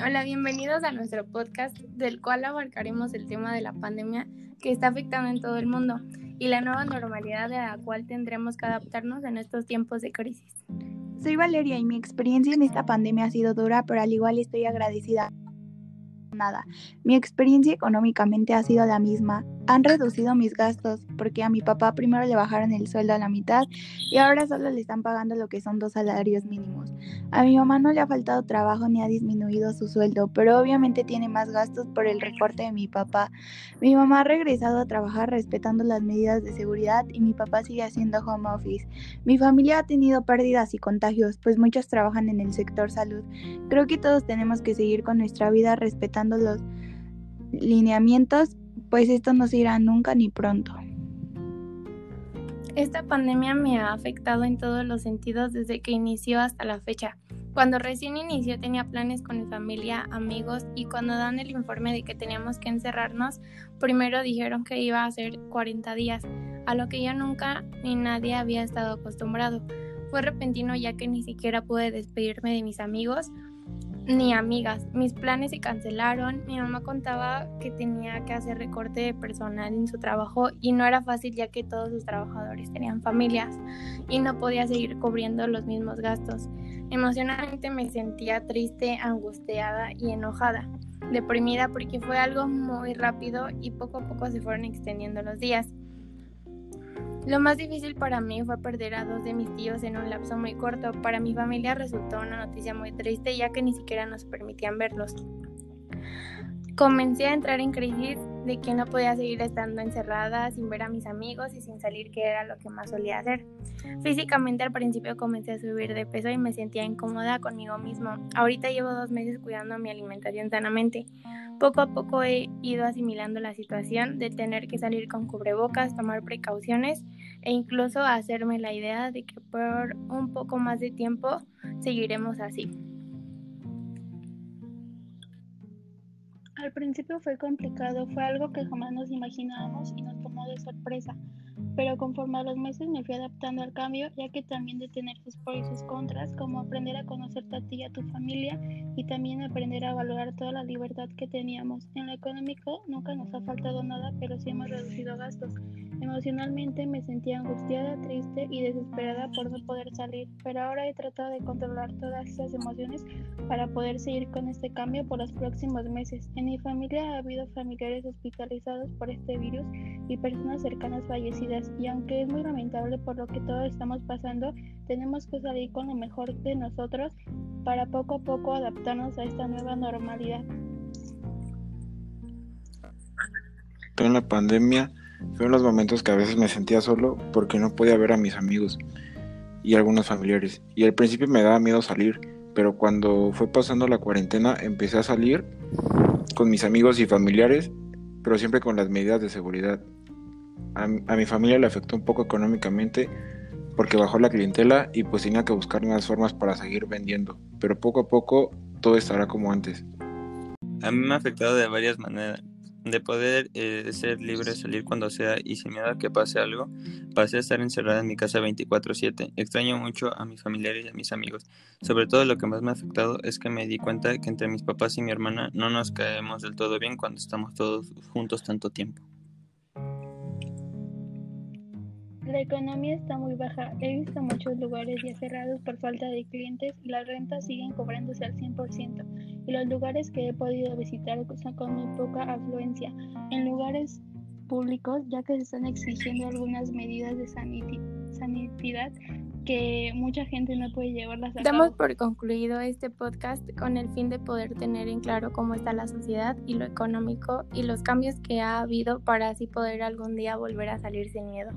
Hola, bienvenidos a nuestro podcast del cual abarcaremos el tema de la pandemia que está afectando en todo el mundo y la nueva normalidad a la cual tendremos que adaptarnos en estos tiempos de crisis. Soy Valeria y mi experiencia en esta pandemia ha sido dura, pero al igual estoy agradecida nada. Mi experiencia económicamente ha sido la misma. Han reducido mis gastos porque a mi papá primero le bajaron el sueldo a la mitad y ahora solo le están pagando lo que son dos salarios mínimos. A mi mamá no le ha faltado trabajo ni ha disminuido su sueldo, pero obviamente tiene más gastos por el recorte de mi papá. Mi mamá ha regresado a trabajar respetando las medidas de seguridad y mi papá sigue haciendo home office. Mi familia ha tenido pérdidas y contagios, pues muchos trabajan en el sector salud. Creo que todos tenemos que seguir con nuestra vida respetando los lineamientos, pues esto no se irá nunca ni pronto. Esta pandemia me ha afectado en todos los sentidos desde que inició hasta la fecha. Cuando recién inició tenía planes con mi familia, amigos y cuando dan el informe de que teníamos que encerrarnos, primero dijeron que iba a ser 40 días, a lo que yo nunca ni nadie había estado acostumbrado. Fue repentino ya que ni siquiera pude despedirme de mis amigos ni amigas. Mis planes se cancelaron. Mi mamá contaba que tenía que hacer recorte de personal en su trabajo y no era fácil ya que todos sus trabajadores tenían familias y no podía seguir cubriendo los mismos gastos. Emocionalmente me sentía triste, angustiada y enojada, deprimida porque fue algo muy rápido y poco a poco se fueron extendiendo los días. Lo más difícil para mí fue perder a dos de mis tíos en un lapso muy corto. Para mi familia resultó una noticia muy triste ya que ni siquiera nos permitían verlos. Comencé a entrar en crisis de que no podía seguir estando encerrada sin ver a mis amigos y sin salir, que era lo que más solía hacer. Físicamente al principio comencé a subir de peso y me sentía incómoda conmigo mismo. Ahorita llevo dos meses cuidando mi alimentación sanamente. Poco a poco he ido asimilando la situación de tener que salir con cubrebocas, tomar precauciones e incluso hacerme la idea de que por un poco más de tiempo seguiremos así. Al principio fue complicado, fue algo que jamás nos imaginábamos y nos tomó de sorpresa, pero conforme a los meses me fui adaptando al cambio, ya que también de tener sus pros y sus contras, como aprender a conocerte a ti y a tu familia y también aprender a valorar toda la libertad que teníamos. En lo económico nunca nos ha faltado nada, pero sí hemos reducido gastos. Emocionalmente me sentía angustiada, triste y desesperada por no poder salir, pero ahora he tratado de controlar todas esas emociones para poder seguir con este cambio por los próximos meses. En mi familia ha habido familiares hospitalizados por este virus y personas cercanas fallecidas, y aunque es muy lamentable por lo que todos estamos pasando, tenemos que salir con lo mejor de nosotros para poco a poco adaptarnos a esta nueva normalidad. En la pandemia fueron los momentos que a veces me sentía solo porque no podía ver a mis amigos y algunos familiares. Y al principio me daba miedo salir, pero cuando fue pasando la cuarentena empecé a salir con mis amigos y familiares, pero siempre con las medidas de seguridad. A, mi familia le afectó un poco económicamente porque bajó la clientela y pues tenía que buscar nuevas formas para seguir vendiendo, pero poco a poco todo estará como antes. A mí me ha afectado de varias maneras de poder eh, ser libre, salir cuando sea y sin miedo que pase algo, pasé a estar encerrada en mi casa 24/7. Extraño mucho a mis familiares y a mis amigos. Sobre todo lo que más me ha afectado es que me di cuenta que entre mis papás y mi hermana no nos caemos del todo bien cuando estamos todos juntos tanto tiempo. La economía está muy baja. He visto muchos lugares ya cerrados por falta de clientes y las rentas siguen cobrándose al 100%. Y los lugares que he podido visitar son con muy poca afluencia. En lugares públicos, ya que se están exigiendo algunas medidas de sanidad que mucha gente no puede llevarlas a Damos por concluido este podcast con el fin de poder tener en claro cómo está la sociedad y lo económico y los cambios que ha habido para así poder algún día volver a salir sin miedo.